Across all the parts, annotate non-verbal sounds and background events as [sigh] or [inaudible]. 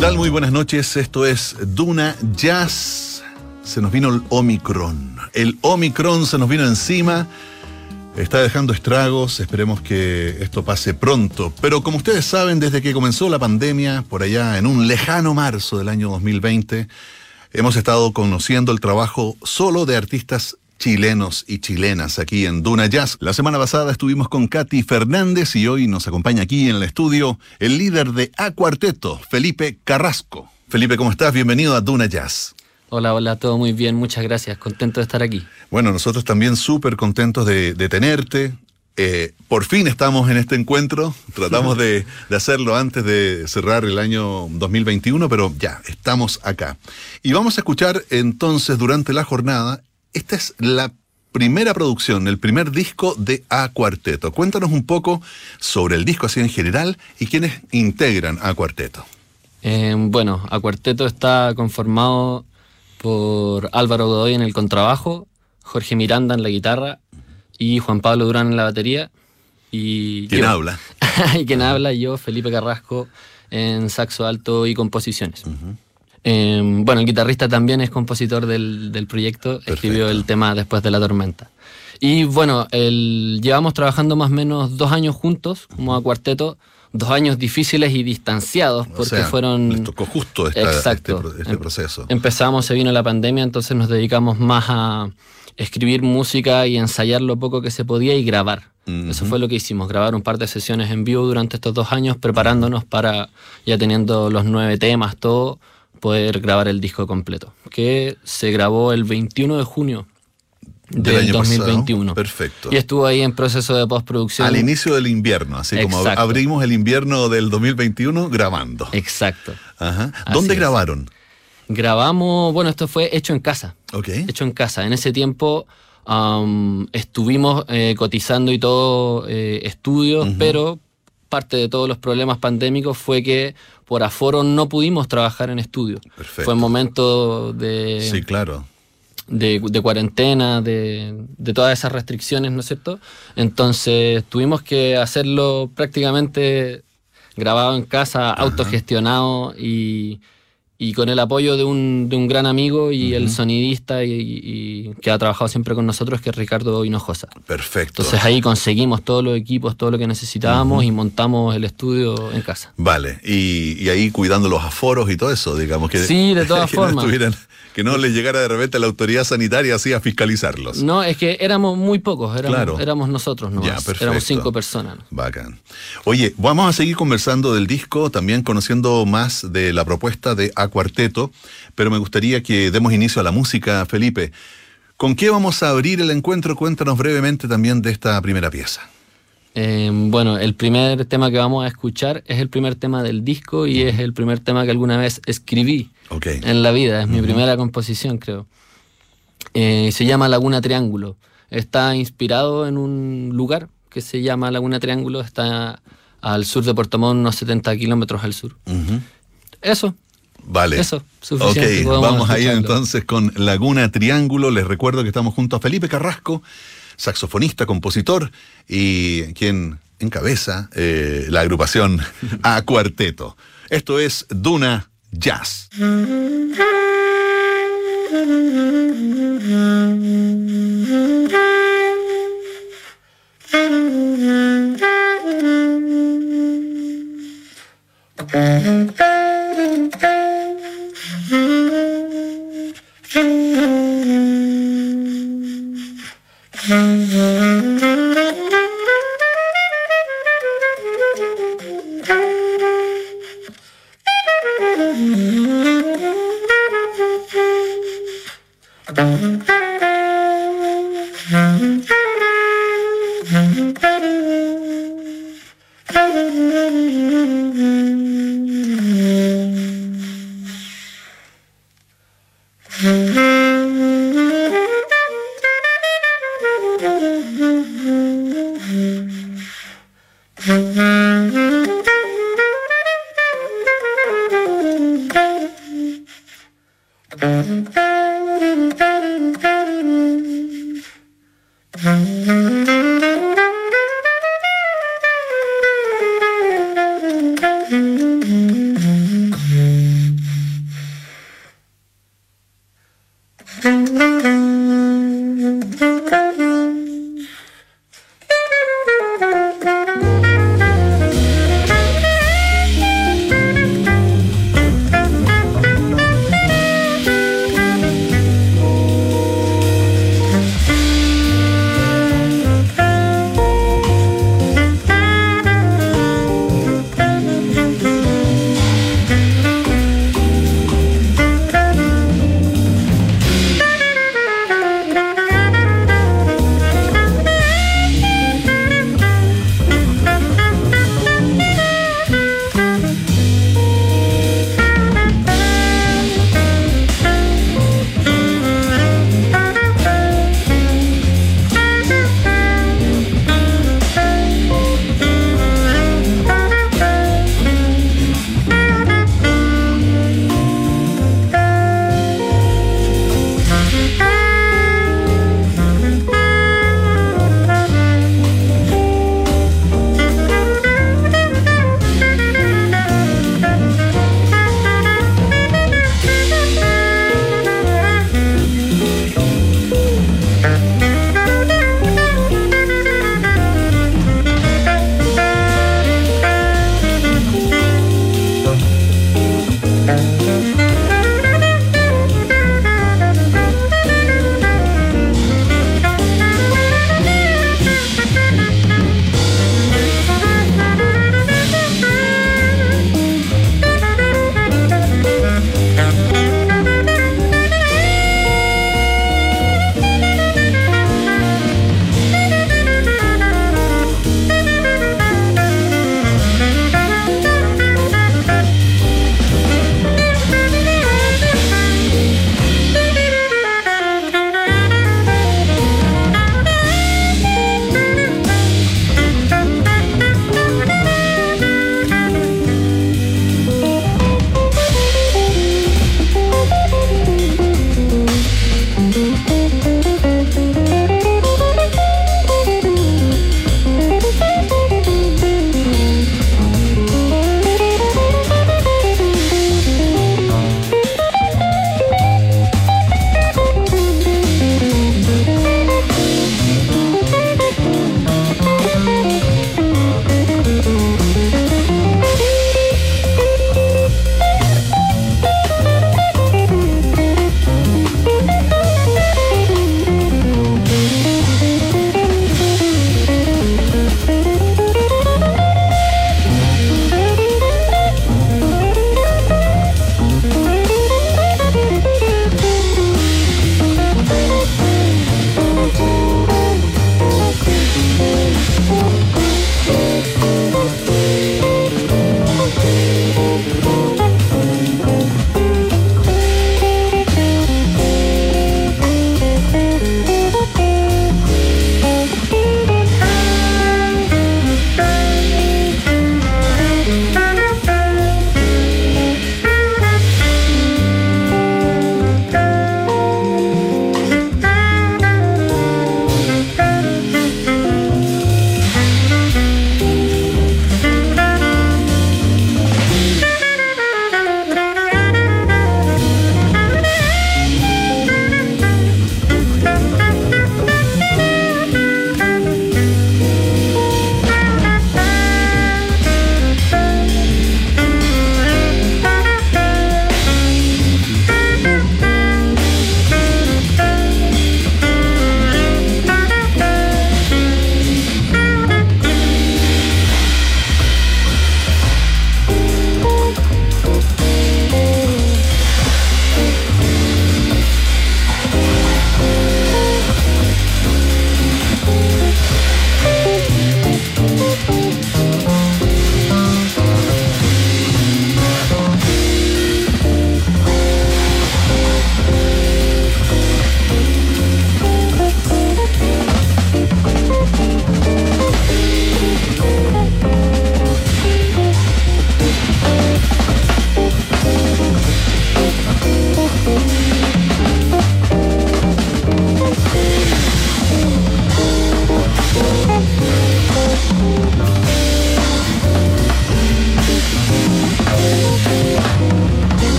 tal? Muy buenas noches. Esto es Duna Jazz. Se nos vino el Omicron. El Omicron se nos vino encima. Está dejando estragos. Esperemos que esto pase pronto. Pero como ustedes saben, desde que comenzó la pandemia, por allá en un lejano marzo del año 2020, hemos estado conociendo el trabajo solo de artistas chilenos y chilenas aquí en Duna Jazz. La semana pasada estuvimos con Katy Fernández y hoy nos acompaña aquí en el estudio el líder de A Cuarteto, Felipe Carrasco. Felipe, ¿cómo estás? Bienvenido a Duna Jazz. Hola, hola, todo muy bien, muchas gracias, contento de estar aquí. Bueno, nosotros también súper contentos de, tenerte. Eh, por fin estamos en este encuentro, [laughs] tratamos de, de, hacerlo antes de cerrar el año 2021, pero ya, estamos acá. Y vamos a escuchar entonces durante la jornada esta es la primera producción, el primer disco de A Cuarteto. Cuéntanos un poco sobre el disco así en general y quiénes integran A Cuarteto. Eh, bueno, A Cuarteto está conformado por Álvaro Godoy en el contrabajo, Jorge Miranda en la guitarra y Juan Pablo Durán en la batería. Y ¿Quién habla? [laughs] y quien habla, yo, Felipe Carrasco, en saxo alto y composiciones. Em, bueno, el guitarrista también es compositor del, proyecto, escribió el tema Después de la tormenta. Y bueno, llevamos trabajando más o menos dos años juntos, como a cuarteto, dos años difíciles y distanciados, porque fueron... Les tocó justo este, este, em, proceso. Empezamos, se vino la pandemia, entonces nos dedicamos más a escribir música y ensayar lo poco que se podía y grabar. Eso fue lo que hicimos, grabar un par de sesiones en vivo durante estos dos años, preparándonos para, ya teniendo los nueve temas, todo, poder grabar el disco completo, que se grabó el 21 de junio del, 2021. Perfecto. Y estuvo ahí en proceso de postproducción. Al inicio del invierno, así como abrimos el invierno del 2021 grabando. Exacto. Ajá. ¿Dónde grabaron? Grabamos, bueno, esto fue hecho en casa. Ok. Hecho en casa. En ese tiempo estuvimos eh, cotizando y todo eh, estudios, pero parte de todos los problemas pandémicos fue que por aforo no pudimos trabajar en estudio. Perfecto. Fue un momento de... Sí, claro. De, cuarentena, de, todas esas restricciones, ¿no es cierto? Entonces tuvimos que hacerlo prácticamente grabado en casa, autogestionado y y con el apoyo de un, de un gran amigo y el sonidista y, que ha trabajado siempre con nosotros, que es Ricardo Hinojosa. Perfecto. Entonces ahí conseguimos todos los equipos, todo lo que necesitábamos y montamos el estudio en casa. Vale, y, y, ahí cuidando los aforos y todo eso, digamos que... Sí, de [laughs] todas formas que no les llegara de repente la autoridad sanitaria así a fiscalizarlos. No, es que éramos muy pocos, éramos, éramos nosotros, ¿no? éramos cinco personas. Bacán. Oye, vamos a seguir conversando del disco, también conociendo más de la propuesta de A Cuarteto, pero me gustaría que demos inicio a la música, Felipe. ¿Con qué vamos a abrir el encuentro? Cuéntanos brevemente también de esta primera pieza. Em, bueno, el primer tema que vamos a escuchar es el primer tema del disco y es el primer tema que alguna vez escribí en la vida. Es mi primera composición, creo. Eh, se llama Laguna Triángulo. Está inspirado en un lugar que se llama Laguna Triángulo. Está al sur de Puerto Montt, unos 70 kilómetros al sur. Eso. Vale. Eso, suficiente. Ok, vamos ahí entonces con Laguna Triángulo. Les recuerdo que estamos junto a Felipe Carrasco saxofonista, compositor y quien encabeza eh, la agrupación A Cuarteto. Esto es Duna Jazz. [laughs]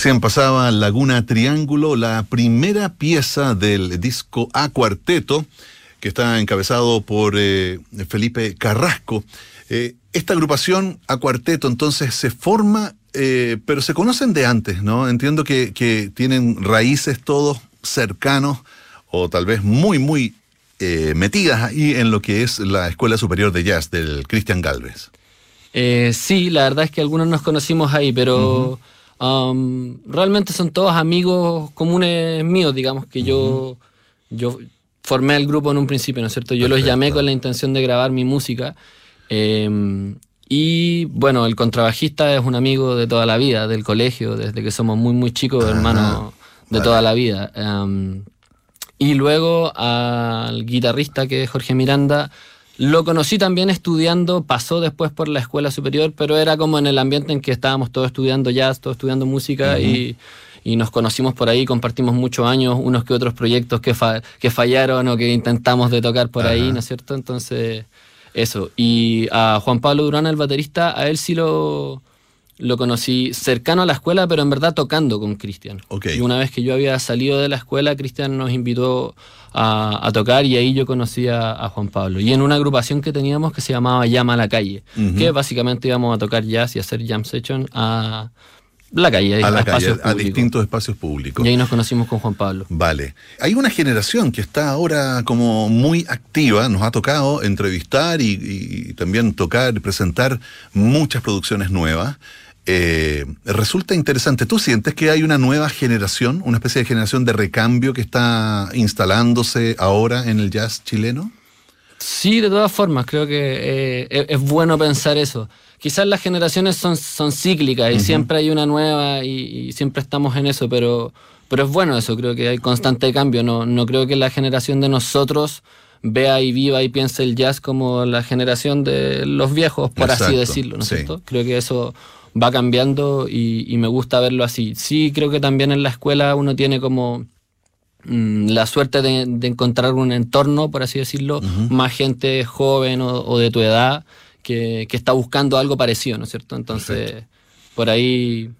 Recién pasaba Laguna Triángulo, la primera pieza del disco A Cuarteto, que está encabezado por eh, Felipe Carrasco. Eh, esta agrupación A Cuarteto entonces se forma, eh, pero se conocen de antes, ¿no? Entiendo que, que, tienen raíces todos cercanos o tal vez muy, muy metidas ahí en lo que es la Escuela Superior de Jazz del Cristian Galvez. sí, la verdad es que algunos nos conocimos ahí, pero realmente son todos amigos comunes míos, digamos, que yo, yo formé el grupo en un principio, ¿no es cierto? Yo los llamé con la intención de grabar mi música. Em, y bueno, el contrabajista es un amigo de toda la vida, del colegio, desde que somos muy, muy chicos, hermanos de toda la vida. y luego al guitarrista, que es Jorge Miranda, lo conocí también estudiando, pasó después por la escuela superior, pero era como en el ambiente en que estábamos todos estudiando jazz, todos estudiando música y, nos conocimos por ahí, compartimos muchos años, unos que otros proyectos que, que fallaron o que intentamos de tocar por ahí, ¿no es cierto? Entonces, eso. Y a Juan Pablo Durán, el baterista, a él sí lo, lo conocí cercano a la escuela, pero en verdad tocando con Cristian. Y una vez que yo había salido de la escuela, Cristian nos invitó a, tocar y ahí yo conocí a, Juan Pablo. Y en una agrupación que teníamos que se llamaba Llama a la Calle, que básicamente íbamos a tocar jazz y hacer jam session a la calle, a, la calle, a distintos espacios públicos. Y ahí nos conocimos con Juan Pablo. Vale. Hay una generación que está ahora como muy activa, nos ha tocado entrevistar y, y también tocar y presentar muchas producciones nuevas. Eh, resulta interesante. ¿Tú sientes que hay una nueva generación, una especie de generación de recambio que está instalándose ahora en el jazz chileno? Sí, de todas formas, creo que eh, es, bueno pensar eso. Quizás las generaciones son, son cíclicas y siempre hay una nueva y, siempre estamos en eso, pero, pero es bueno eso, creo que hay constante cambio. No, no creo que la generación de nosotros vea y viva y piense el jazz como la generación de los viejos, por así decirlo, ¿no es cierto? Creo que eso va cambiando y, me gusta verlo así. Sí, creo que también en la escuela uno tiene como mm, la suerte de, encontrar un entorno, por así decirlo, más gente joven o, de tu edad que, está buscando algo parecido, ¿no es cierto? Entonces, por ahí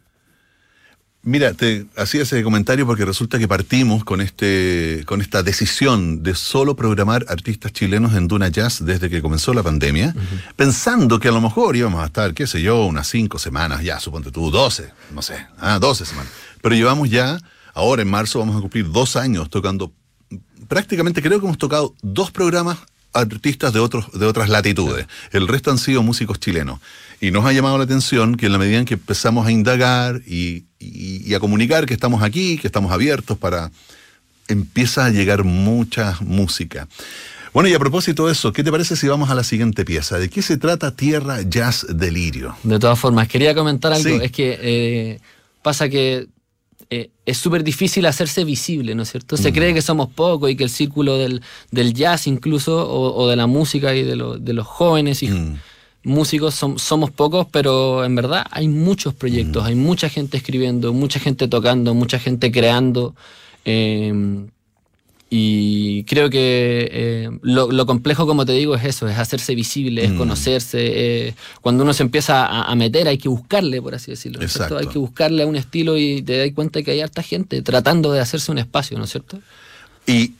Mira, te hacía ese comentario porque resulta que partimos con, este, con esta decisión de solo programar artistas chilenos en Duna Jazz desde que comenzó la pandemia, pensando que a lo mejor íbamos a estar, qué sé yo, unas cinco semanas, ya, suponte tú, doce, no sé, ah, doce semanas. Pero llevamos ya, ahora en marzo vamos a cumplir dos años tocando, prácticamente creo que hemos tocado dos programas artistas de, otros, de otras latitudes. El resto han sido músicos chilenos. Y nos ha llamado la atención que en la medida en que empezamos a indagar y, a comunicar que estamos aquí, que estamos abiertos para... empieza a llegar mucha música. Bueno, y a propósito de eso, ¿qué te parece si vamos a la siguiente pieza? ¿De qué se trata Tierra Jazz Delirio? De todas formas, quería comentar algo. Es que eh, pasa que eh, es súper difícil hacerse visible, ¿no es cierto? Se cree que somos pocos y que el círculo del, jazz incluso, o, de la música y de, los jóvenes y mm. músicos somos pocos, pero en verdad hay muchos proyectos, mm. hay mucha gente escribiendo, mucha gente tocando, mucha gente creando. Eh, y creo que eh, lo, complejo, como te digo, es eso, es hacerse visible, es mm. conocerse. Eh, cuando uno se empieza a, meter hay que buscarle, por así decirlo. Hay que buscarle a un estilo y te das cuenta que hay harta gente tratando de hacerse un espacio, ¿no es cierto? Y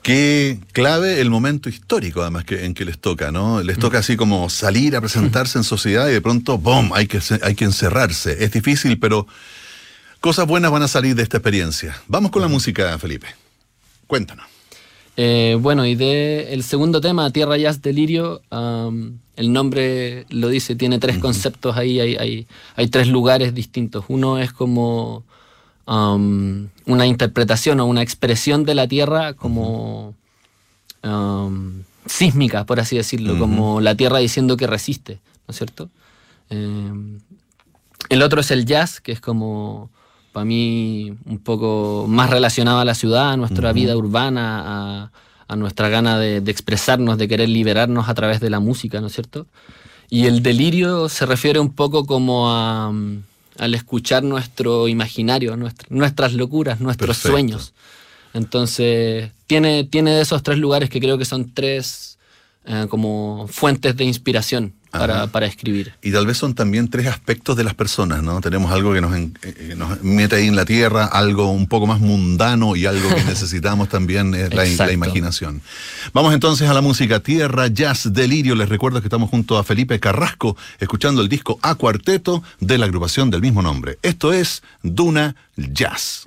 qué clave el momento histórico, además, que, en que les toca, ¿no? Les toca mm. así como salir a presentarse en sociedad y de pronto, ¡bom!, hay que, hay que encerrarse. Es difícil, pero cosas buenas van a salir de esta experiencia. Vamos con la música, Felipe. Cuéntanos. Eh, bueno, y de el segundo tema, Tierra Jazz Delirio, el nombre lo dice, tiene tres conceptos ahí, hay, hay, tres lugares distintos. Uno es como una interpretación o una expresión de la Tierra como sísmica, por así decirlo, como la Tierra diciendo que resiste, ¿no es cierto? Em, el otro es el jazz, que es como para mí un poco más relacionado a la ciudad, a nuestra vida urbana, a, nuestra gana de, expresarnos, de querer liberarnos a través de la música, ¿no es cierto? Y el delirio se refiere un poco como a, al escuchar nuestro imaginario, nuestras locuras, nuestros sueños. Entonces, tiene, tiene esos tres lugares que creo que son tres eh, como fuentes de inspiración. Para, escribir. Y tal vez son también tres aspectos de las personas, ¿no? Tenemos algo que nos, eh, nos, mete ahí en la tierra, algo un poco más mundano y algo que [laughs] necesitamos también es la, la, imaginación. Vamos entonces a la música Tierra, Jazz, Delirio. Les recuerdo que estamos junto a Felipe Carrasco escuchando el disco A Cuarteto de la agrupación del mismo nombre. Esto es Duna Jazz.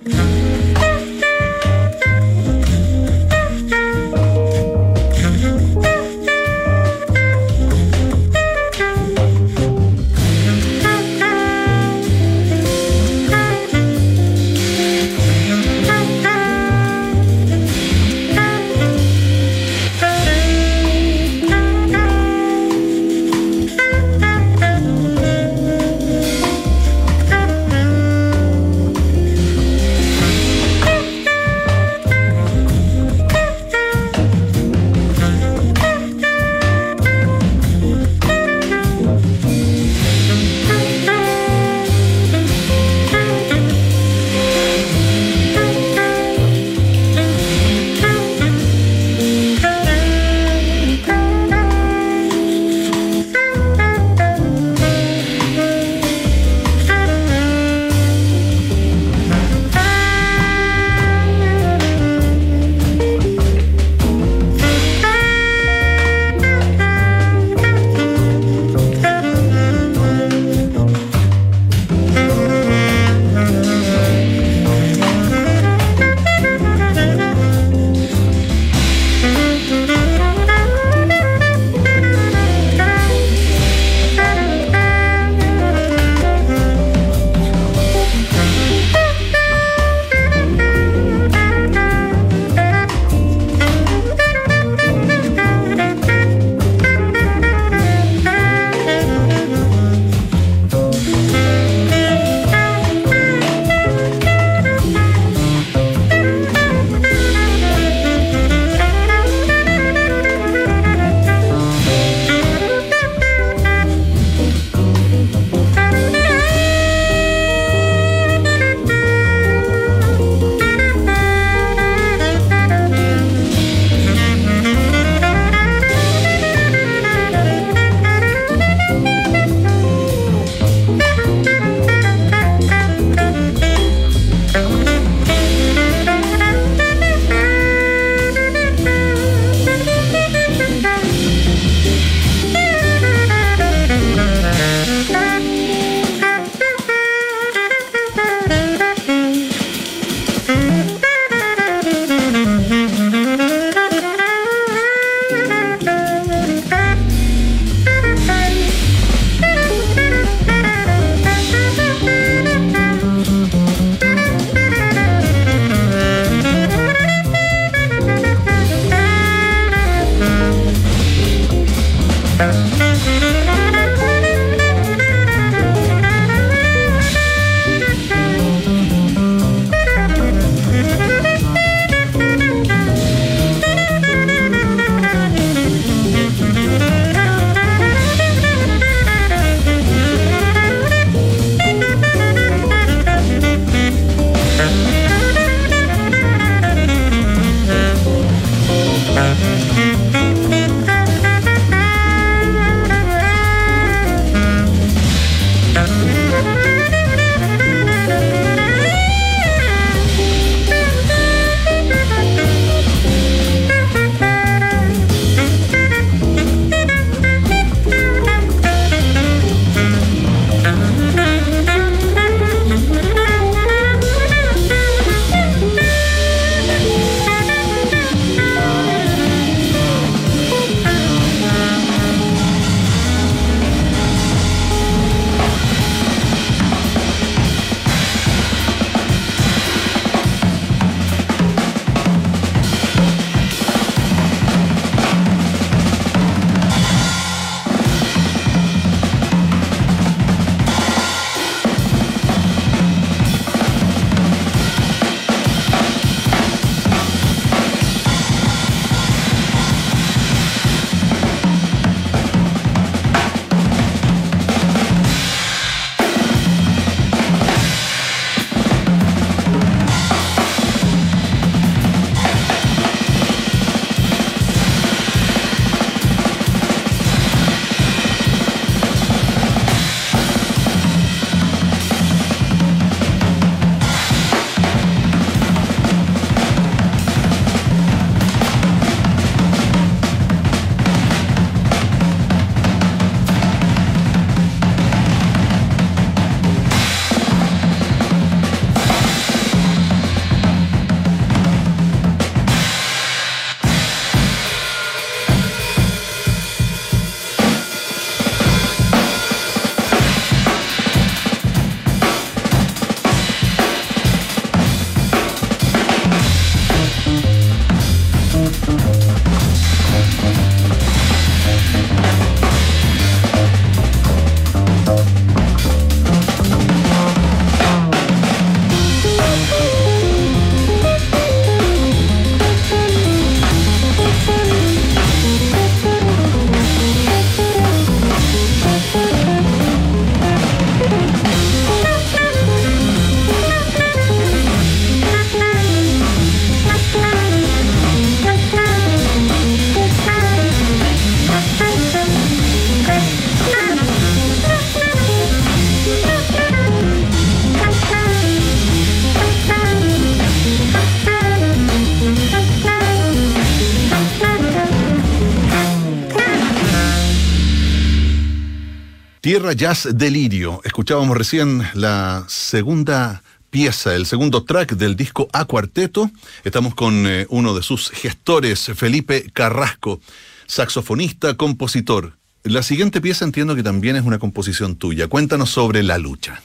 Tierra Jazz Delirio. Escuchábamos recién la segunda pieza, el segundo track del disco A Cuarteto. Estamos con eh, uno de sus gestores, Felipe Carrasco, saxofonista, compositor. La siguiente pieza entiendo que también es una composición tuya. Cuéntanos sobre La Lucha.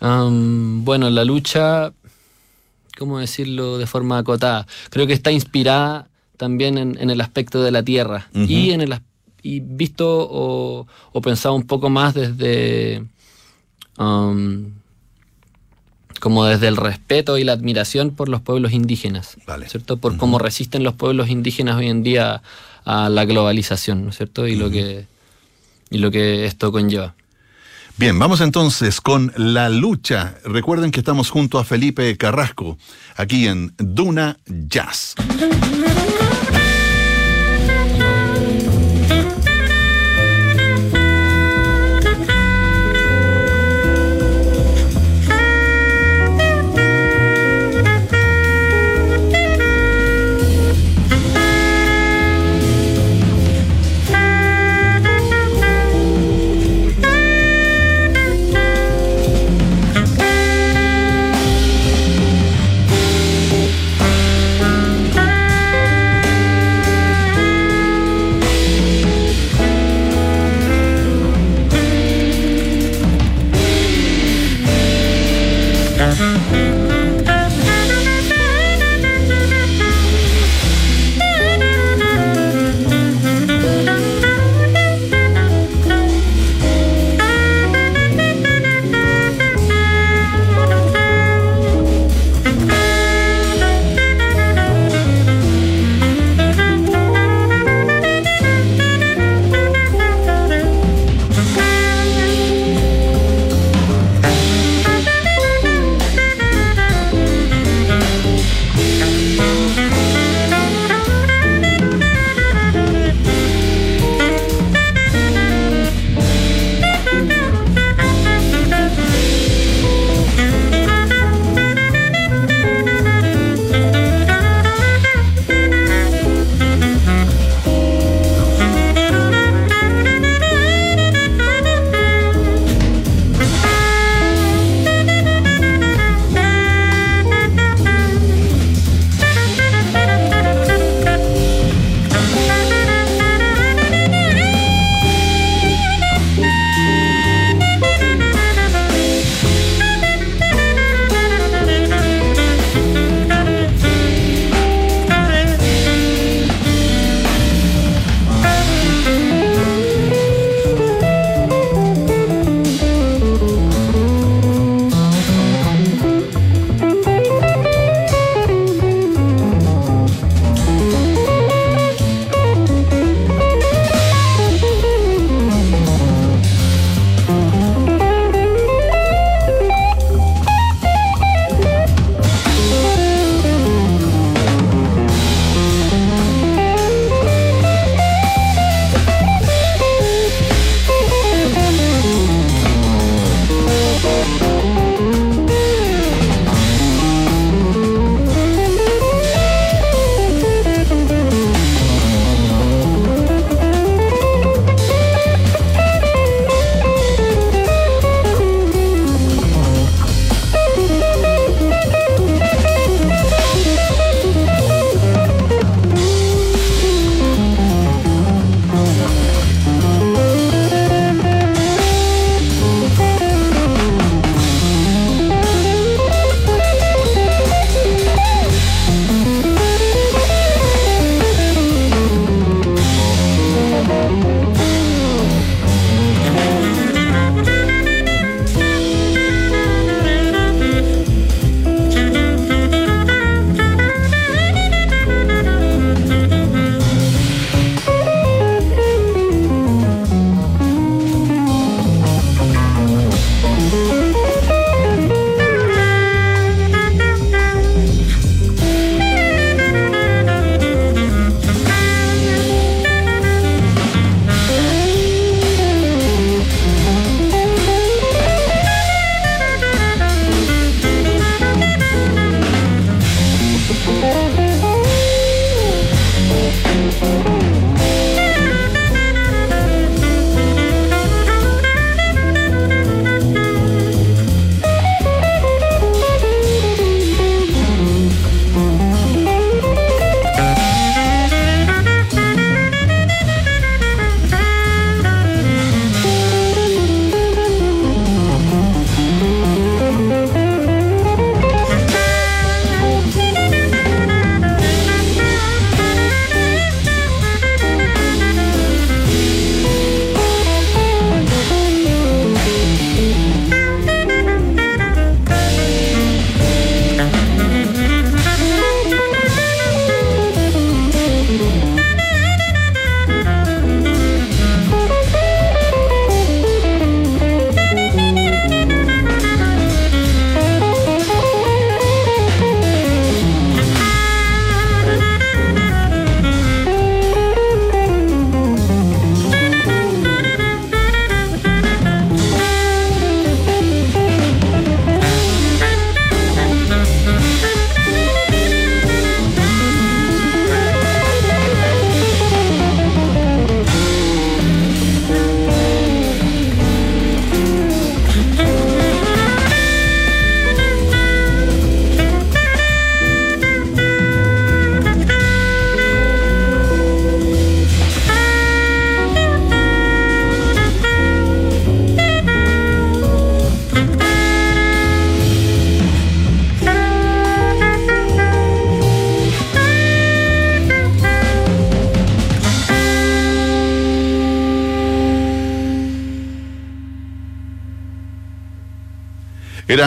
bueno, La Lucha, ¿cómo decirlo de forma acotada? Creo que está inspirada también en, el aspecto de la tierra y en el y visto o, pensado un poco más desde como desde el respeto y la admiración por los pueblos indígenas, ¿cierto? Por cómo resisten los pueblos indígenas hoy en día a la globalización, ¿no es cierto? Y, lo que, y lo que esto conlleva. Bien, vamos entonces con la lucha. Recuerden que estamos junto a Felipe Carrasco, aquí en Duna Jazz.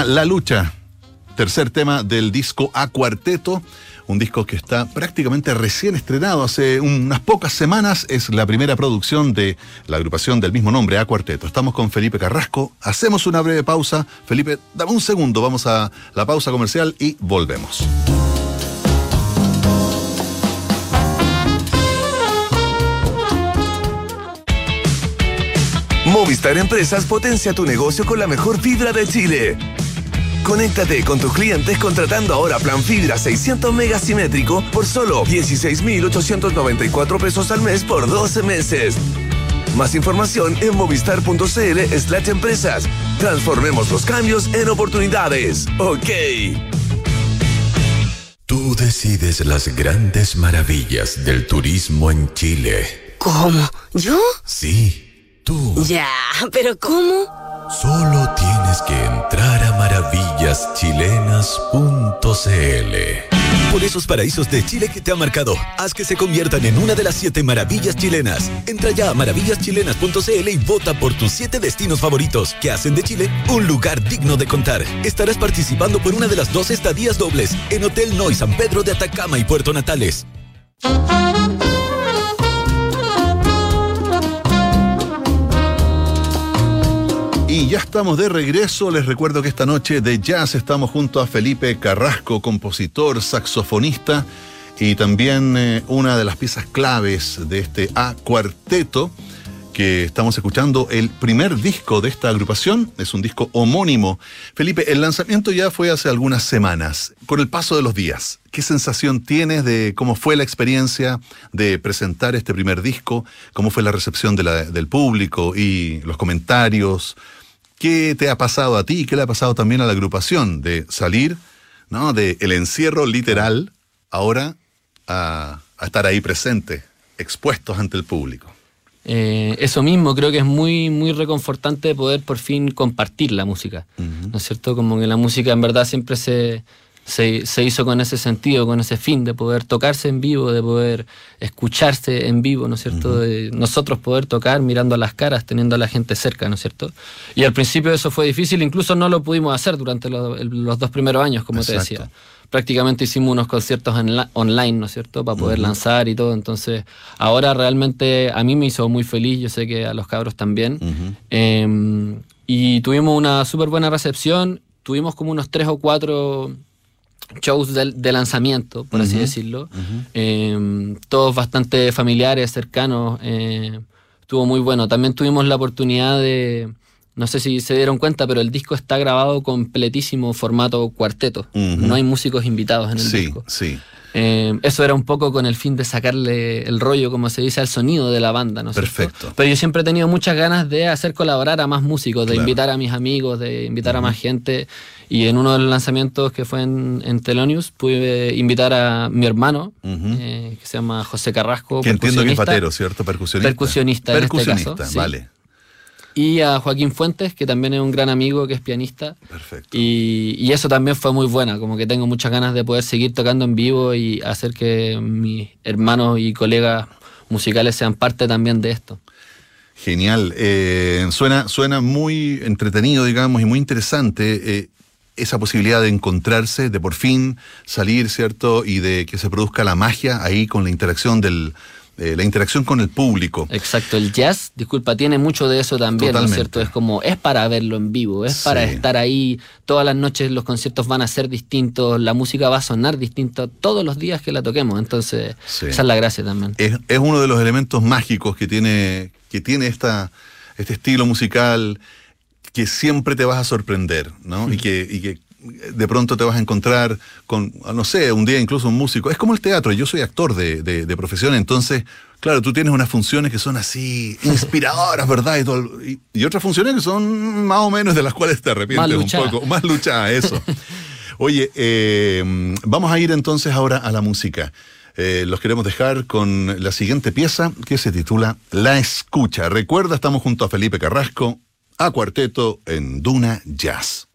La Lucha, tercer tema del disco A Cuarteto un disco que está prácticamente recién estrenado hace unas pocas semanas. Es la primera producción de la agrupación del mismo nombre, A Cuarteto. Estamos con Felipe Carrasco. Hacemos una breve pausa. Felipe, dame un segundo, vamos a la pausa comercial y volvemos. Movistar Empresas potencia tu negocio con la mejor fibra de Chile. Conéctate con tus clientes contratando ahora plan fibra 600 megas simétrico por solo 16,894 pesos al mes por 12 meses. Más información en movistar.cl slash empresas. Transformemos los cambios en oportunidades. Ok. Tú decides las grandes maravillas del turismo en Chile. ¿Cómo? ¿Yo? Sí, tú. Ya, pero ¿cómo? Solo tienes que entrar a maravillaschilenas.cl. Por esos paraísos de Chile que te ha marcado, haz que se conviertan en una de las siete maravillas chilenas. Entra ya a maravillaschilenas.cl y vota por tus siete destinos favoritos que hacen de Chile un lugar digno de contar. Estarás participando por una de las dos estadías dobles en Hotel Noy San Pedro de Atacama y Puerto Natales. Y ya estamos de regreso. Les recuerdo que esta noche de jazz estamos junto a Felipe Carrasco, compositor, saxofonista y también eh, una de las piezas claves de este A Cuarteto que estamos escuchando el primer disco de esta agrupación, es un disco homónimo. Felipe, el lanzamiento ya fue hace algunas semanas. Con el paso de los días, ¿qué sensación tienes de cómo fue la experiencia de presentar este primer disco? ¿Cómo fue la recepción del público y los comentarios? ¿Qué te ha pasado a ti y qué le ha pasado también a la agrupación de salir ¿no? de el encierro literal ahora a, estar ahí presente, expuestos ante el público? Eh, eso mismo, creo que es muy, muy reconfortante poder por fin compartir la música, ¿no es cierto? Como que la música en verdad siempre se, se, hizo con ese sentido, con ese fin de poder tocarse en vivo, de poder escucharse en vivo, ¿no es cierto? De nosotros poder tocar mirando a las caras, teniendo a la gente cerca, ¿no es cierto? Y al principio eso fue difícil, incluso no lo pudimos hacer durante los dos primeros años, como te decía. Prácticamente hicimos unos conciertos online, ¿no es cierto? Para poder lanzar y todo. Entonces, ahora realmente a mí me hizo muy feliz, yo sé que a los cabros también. Em, y tuvimos una súper buena recepción. Tuvimos como unos tres o cuatro shows de, lanzamiento, por así decirlo. Em, todos bastante familiares, cercanos. Eh, estuvo muy bueno. También tuvimos la oportunidad de, no sé si se dieron cuenta, pero el disco está grabado completísimo formato cuarteto. No hay músicos invitados en el disco. Sí. Eh, eso era un poco con el fin de sacarle el rollo, como se dice, al sonido de la banda, ¿no? Perfecto. Pero yo siempre he tenido muchas ganas de hacer colaborar a más músicos, de invitar a mis amigos, de invitar a más gente. Y en uno de los lanzamientos que fue en, en Telonius, pude invitar a mi hermano, eh, que se llama José Carrasco. Que entiendo que es patero, ¿cierto? Percusionista. Percusionista, Percusionista, en este caso, vale. Y a Joaquín Fuentes, que también es un gran amigo, que es pianista. Perfecto. Y, y, eso también fue muy buena, como que tengo muchas ganas de poder seguir tocando en vivo y hacer que mis hermanos y colegas musicales sean parte también de esto. Genial. Eh, suena, suena muy entretenido, digamos, y muy interesante. Eh, esa posibilidad de encontrarse, de por fin salir, ¿cierto? Y de que se produzca la magia ahí con la interacción del, eh, la interacción con el público. Exacto, el jazz, disculpa, tiene mucho de eso también, ¿no es cierto? Es como, es para verlo en vivo, es para estar ahí, todas las noches los conciertos van a ser distintos, la música va a sonar distinta todos los días que la toquemos, entonces esa es la gracia también. Es, es, uno de los elementos mágicos que tiene, que tiene esta, este estilo musical que siempre te vas a sorprender, ¿no? [laughs] Y, que, y que de pronto te vas a encontrar con, no sé, un día incluso un músico. Es como el teatro, yo soy actor de, de, profesión, entonces, claro, tú tienes unas funciones que son así inspiradoras, ¿verdad? Y, y, otras funciones que son más o menos de las cuales te arrepientes un poco, más luchadas, eso. [laughs] Oye, eh, vamos a ir entonces ahora a la música. Eh, los queremos dejar con la siguiente pieza que se titula La Escucha. Recuerda, estamos junto a Felipe Carrasco, a cuarteto en Duna Jazz.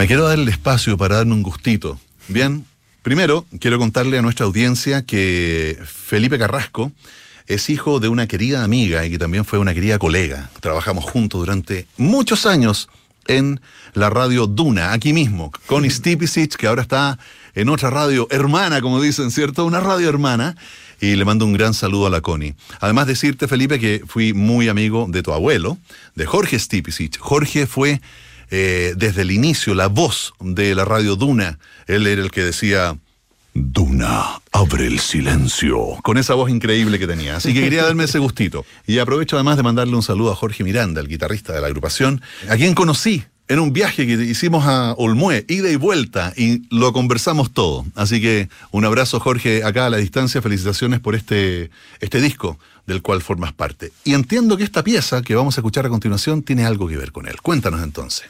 Me quiero dar el espacio para darme un gustito. Bien, primero quiero contarle a nuestra audiencia que Felipe Carrasco es hijo de una querida amiga y que también fue una querida colega. Trabajamos juntos durante muchos años en la radio Duna, aquí mismo, con [laughs] Stipicic, que ahora está en otra radio hermana, como dicen, ¿cierto? Una radio hermana. Y le mando un gran saludo a la Connie. Además decirte, Felipe, que fui muy amigo de tu abuelo, de Jorge Stipicic. Jorge fue eh, desde el inicio la voz de la radio Duna. Él era el que decía, Duna, abre el silencio. Con esa voz increíble que tenía. Así que quería darme ese gustito. Y aprovecho además de mandarle un saludo a Jorge Miranda, el guitarrista de la agrupación, a quien conocí en un viaje que hicimos a Olmué, ida y vuelta, y lo conversamos todo. Así que un abrazo, Jorge, acá a la distancia. Felicitaciones por este, este disco del cual formas parte. Y entiendo que esta pieza que vamos a escuchar a continuación tiene algo que ver con él. Cuéntanos entonces.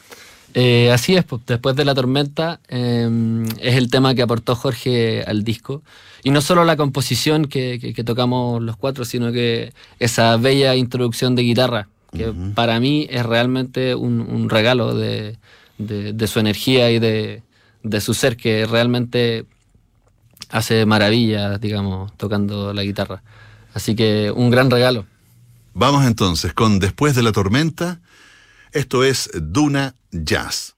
Eh, así es, pues, después de la tormenta em, es el tema que aportó Jorge al disco. Y no solo la composición que, tocamos los cuatro, sino que esa bella introducción de guitarra, que para mí es realmente un, regalo de, su energía y de, de su ser, que realmente hace maravillas, digamos, tocando la guitarra. Así que un gran regalo. Vamos entonces con Después de la tormenta. Esto es Duna Jazz.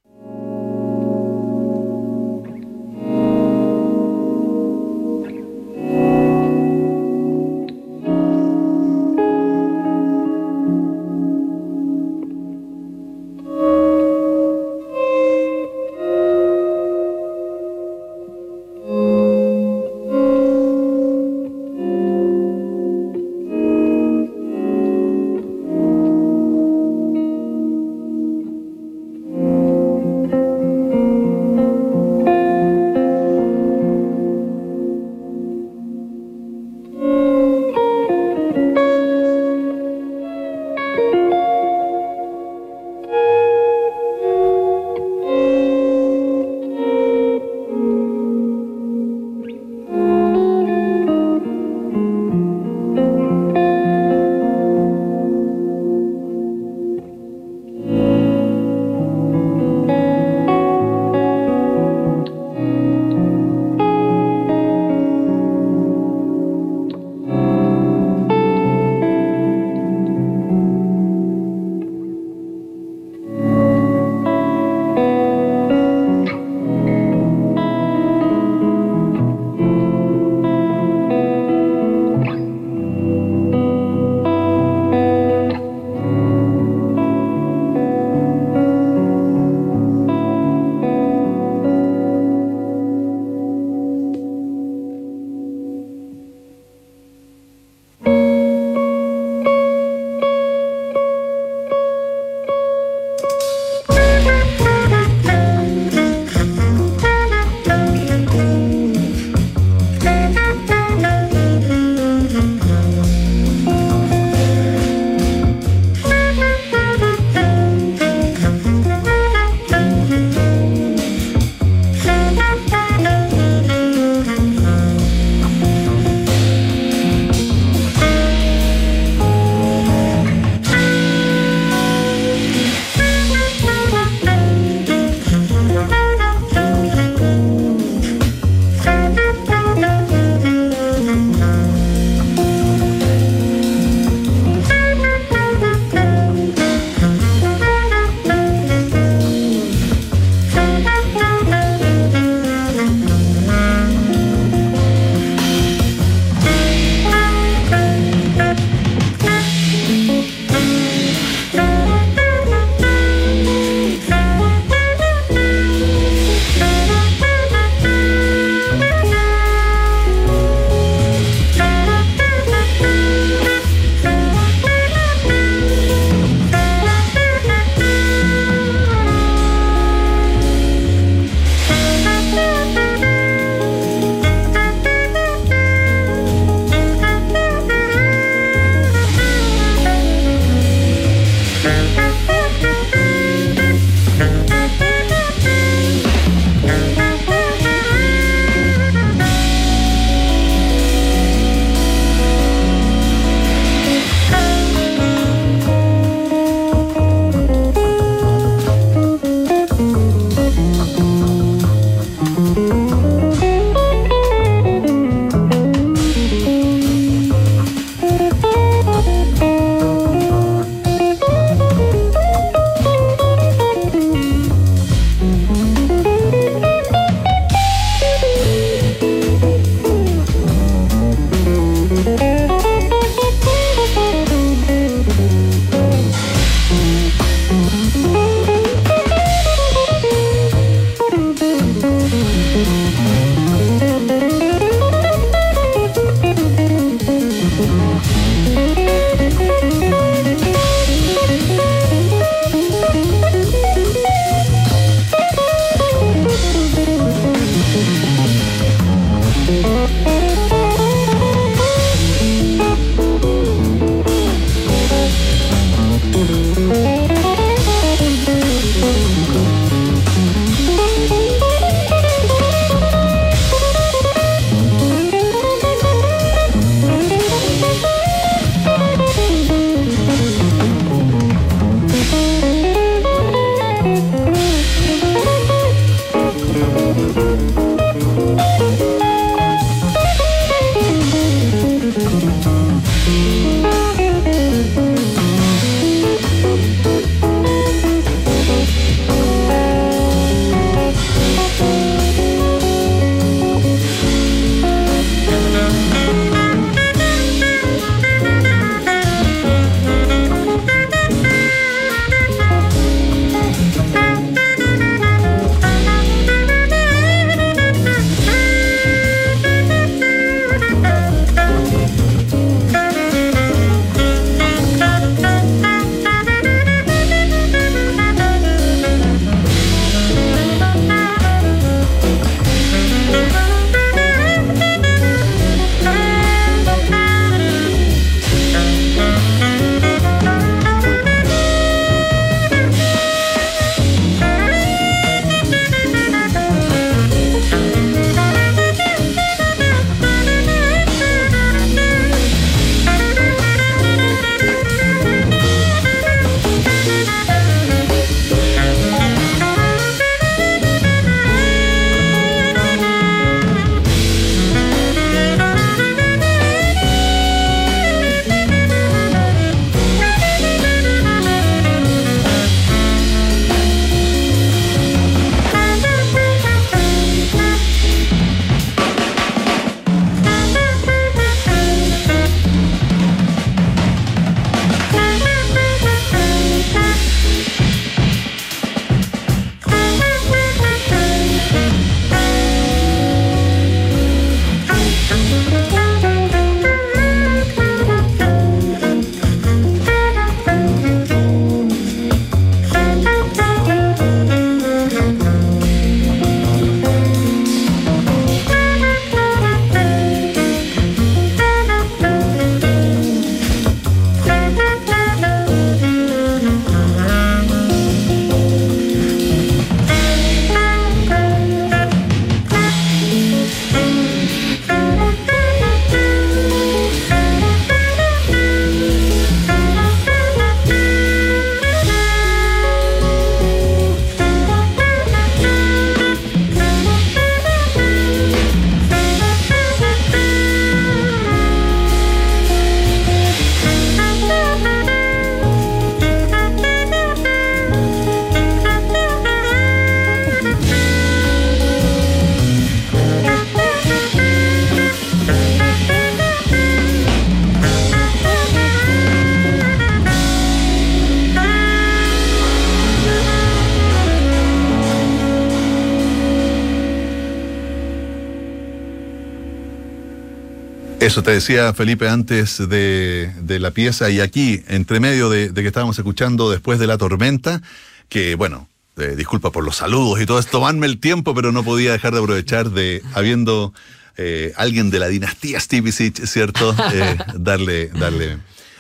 Eso te decía Felipe antes de, la pieza y aquí, entre medio de, que estábamos escuchando después de la tormenta, que bueno, eh, disculpa por los saludos y todo esto, tomarme el tiempo, pero no podía dejar de aprovechar de, habiendo eh, alguien de la dinastía Stevicic, ¿cierto? Eh, [laughs] darle, darle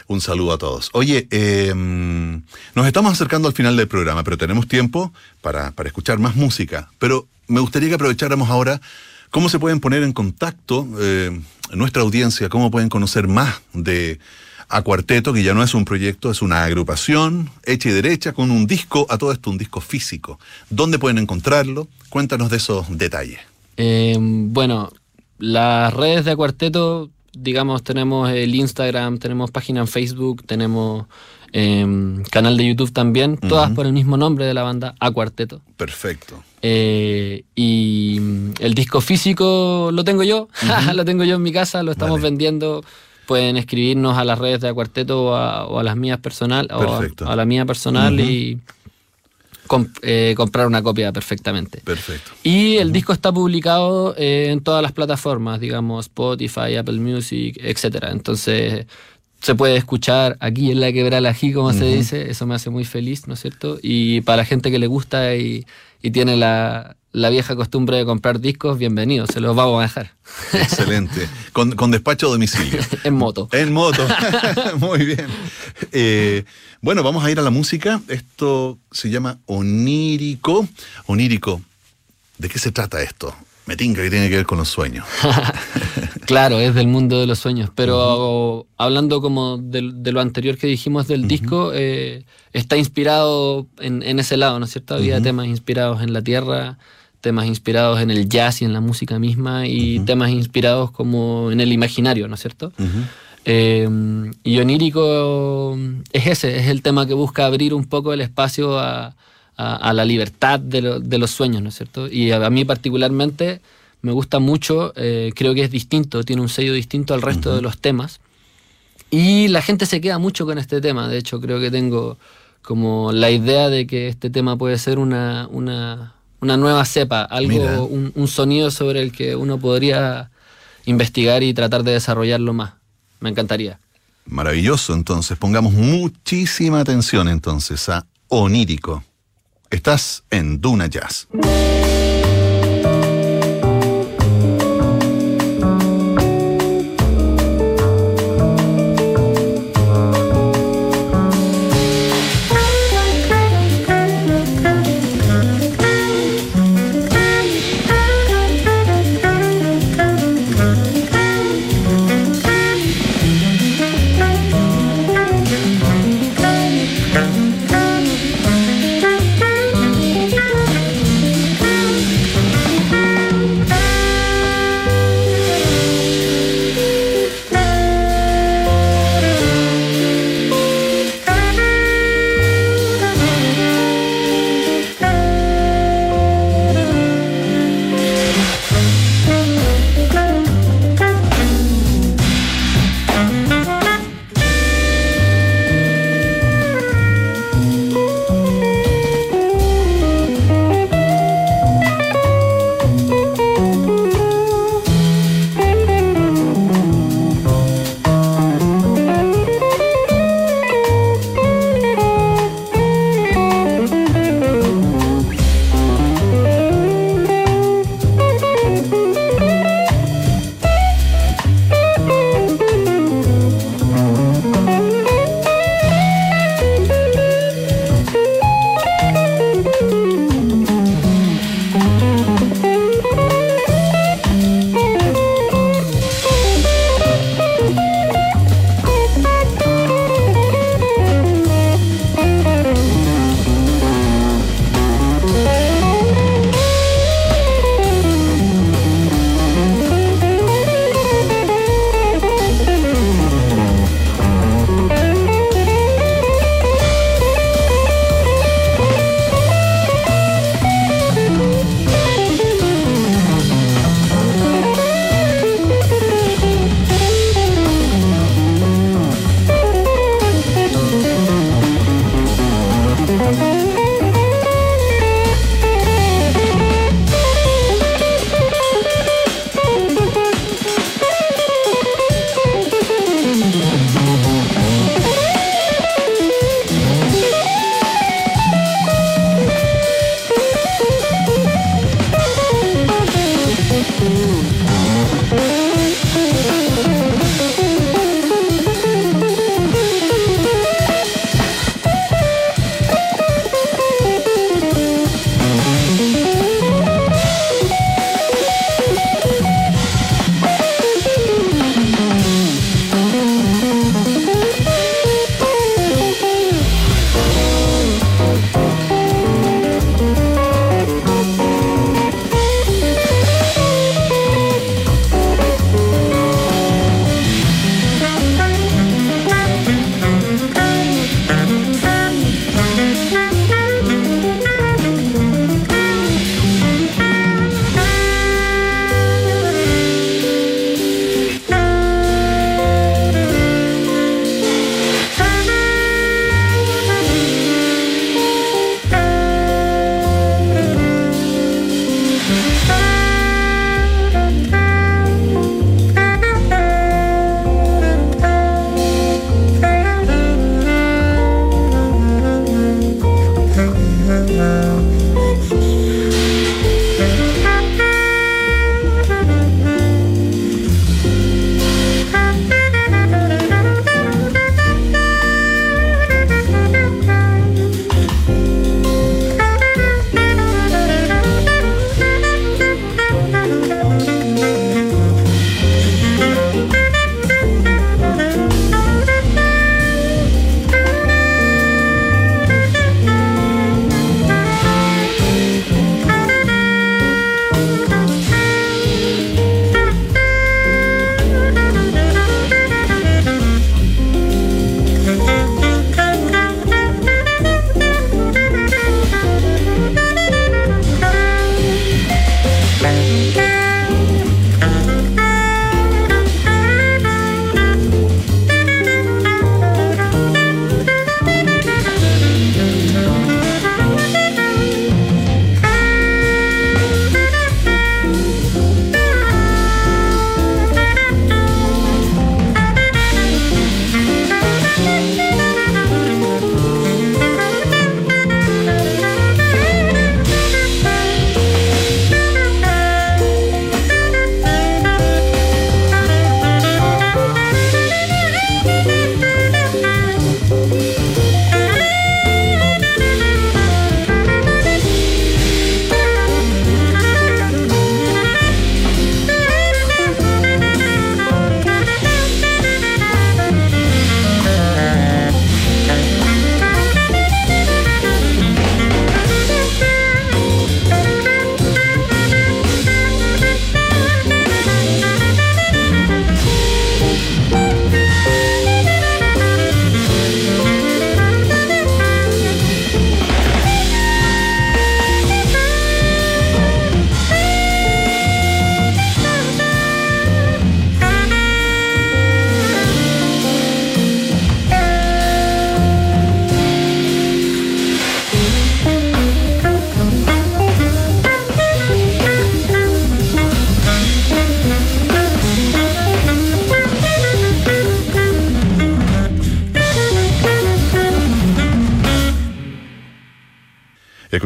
un saludo a todos. Oye, em, nos estamos acercando al final del programa, pero tenemos tiempo para, para escuchar más música. Pero me gustaría que aprovecháramos ahora cómo se pueden poner en contacto nuestra audiencia cómo pueden conocer más de A Cuarteto, que ya no es un proyecto, es una agrupación hecha y derecha con un disco, a todo esto un disco físico. ¿Dónde pueden encontrarlo? Cuéntanos de esos detalles. Eh, bueno, las redes de A Cuarteto, digamos, tenemos el Instagram, tenemos página en Facebook, tenemos Em, canal de YouTube también, todas por el mismo nombre de la banda, A Cuarteto. Perfecto. Eh, y mm, el disco físico lo tengo yo, [laughs] lo tengo yo en mi casa, lo estamos vendiendo. Pueden escribirnos a las redes de A Cuarteto o a, las mías personal, o a, la mía personal y eh, comprar una copia perfectamente. Perfecto. Y el disco está publicado eh, en todas las plataformas, digamos, Spotify, Apple Music, etc. Entonces se puede escuchar aquí en la quebralají, como se dice, eso me hace muy feliz, ¿no es cierto? Y para la gente que le gusta y, tiene la, vieja costumbre de comprar discos, bienvenidos, se los vamos a dejar. [laughs] Excelente. Con, despacho a domicilio. [laughs] en moto. En moto. [laughs] muy bien. Eh, bueno, vamos a ir a la música. Esto se llama Onírico. Onírico. ¿De qué se trata esto? Me tinca que tiene que ver con los sueños. [laughs] claro, es del mundo de los sueños. Pero hablando como de, lo anterior que dijimos del disco, eh, está inspirado en, ese lado, ¿no es cierto? Había temas inspirados en la tierra, temas inspirados en el jazz y en la música misma, y temas inspirados como en el imaginario, ¿no es cierto? Eh, y onírico es ese, es el tema que busca abrir un poco el espacio a a, la libertad de, los sueños, ¿no es cierto? Y a, mí particularmente me gusta mucho, eh, creo que es distinto, tiene un sello distinto al resto de los temas. Y la gente se queda mucho con este tema, de hecho creo que tengo como la idea de que este tema puede ser una, una, nueva cepa, algo, un, sonido sobre el que uno podría investigar y tratar de desarrollarlo más. Me encantaría. Maravilloso, entonces pongamos muchísima atención entonces a Onírico. Estás en Duna Jazz.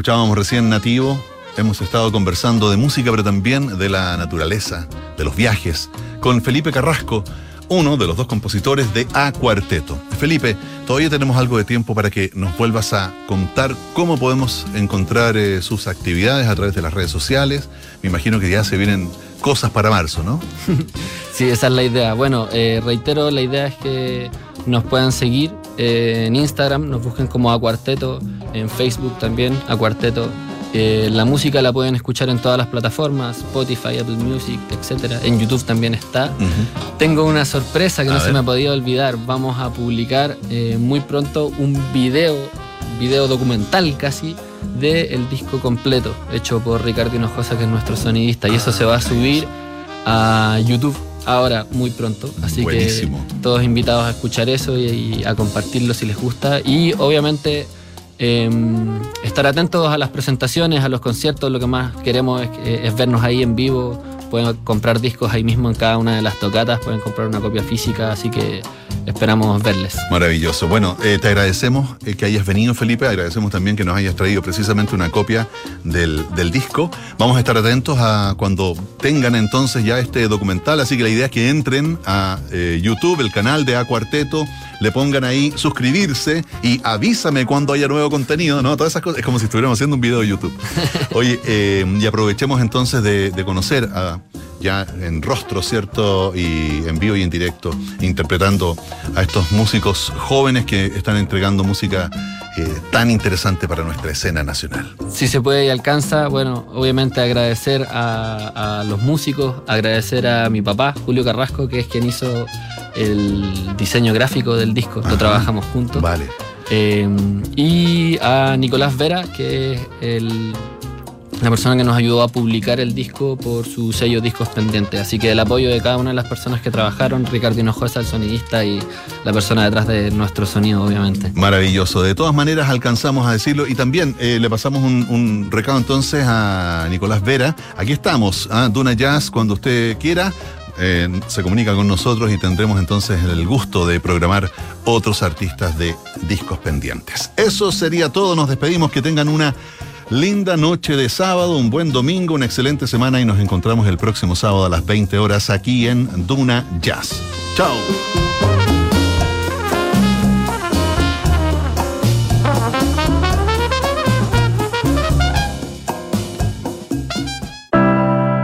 Escuchábamos recién Nativo, hemos estado conversando de música, pero también de la naturaleza, de los viajes, con Felipe Carrasco, uno de los dos compositores de A Cuarteto. Felipe, todavía tenemos algo de tiempo para que nos vuelvas a contar cómo podemos encontrar eh, sus actividades a través de las redes sociales. Me imagino que ya se vienen cosas para marzo, ¿no? [laughs] sí, esa es la idea. Bueno, eh, reitero, la idea es que nos puedan seguir eh, en Instagram, nos busquen como A Cuarteto, en Facebook también, A Cuarteto eh, la música la pueden escuchar en todas las plataformas, Spotify, Apple Music, etc. En YouTube también está. Tengo una sorpresa que no se me ha podido olvidar. Vamos a publicar eh, muy pronto un video, video documental casi, del disco completo, hecho por Ricardo Hinojosa, que es nuestro sonidista. Y eso se va a subir a YouTube ahora muy pronto. Así que todos invitados a escuchar eso y, a compartirlo si les gusta. Y obviamente Em, estar atentos a las presentaciones, a los conciertos, lo que más queremos es, es, vernos ahí en vivo. Pueden comprar discos ahí mismo en cada una de las tocatas, pueden comprar una copia física, así que esperamos verles. Maravilloso. Bueno, eh, te agradecemos eh, que hayas venido, Felipe. Agradecemos también que nos hayas traído precisamente una copia del, disco. Vamos a estar atentos a cuando tengan entonces ya este documental. Así que la idea es que entren a eh, YouTube, el canal de A Cuarteto, le pongan ahí suscribirse y avísame cuando haya nuevo contenido, ¿no? Todas esas cosas. Es como si estuviéramos haciendo un video de YouTube. [laughs] Oye, y aprovechemos entonces de conocer a ya en rostro, ¿cierto? Y en vivo y en directo, interpretando a estos músicos jóvenes que están entregando música eh, tan interesante para nuestra escena nacional. Si se puede y alcanza, bueno, obviamente agradecer a, los músicos, agradecer a mi papá, Julio Carrasco, que es quien hizo el diseño gráfico del disco, lo trabajamos juntos. Vale. Eh, y a Nicolás Vera, que es el la persona que nos ayudó a publicar el disco por su sello Discos Pendientes. Así que el apoyo de cada una de las personas que trabajaron, Ricardo Hinojosa, el sonidista, y la persona detrás de nuestro sonido, obviamente. Maravilloso. De todas maneras, alcanzamos a decirlo. Y también eh, le pasamos un, recado entonces a Nicolás Vera. Aquí estamos, ¿ah? Duna Jazz, cuando usted quiera. Eh, se comunica con nosotros y tendremos entonces el gusto de programar otros artistas de discos pendientes. Eso sería todo. Nos despedimos. Que tengan una Linda noche de sábado, un buen domingo, una excelente semana y nos encontramos el próximo sábado a las 20 horas aquí en Duna Jazz. Chao.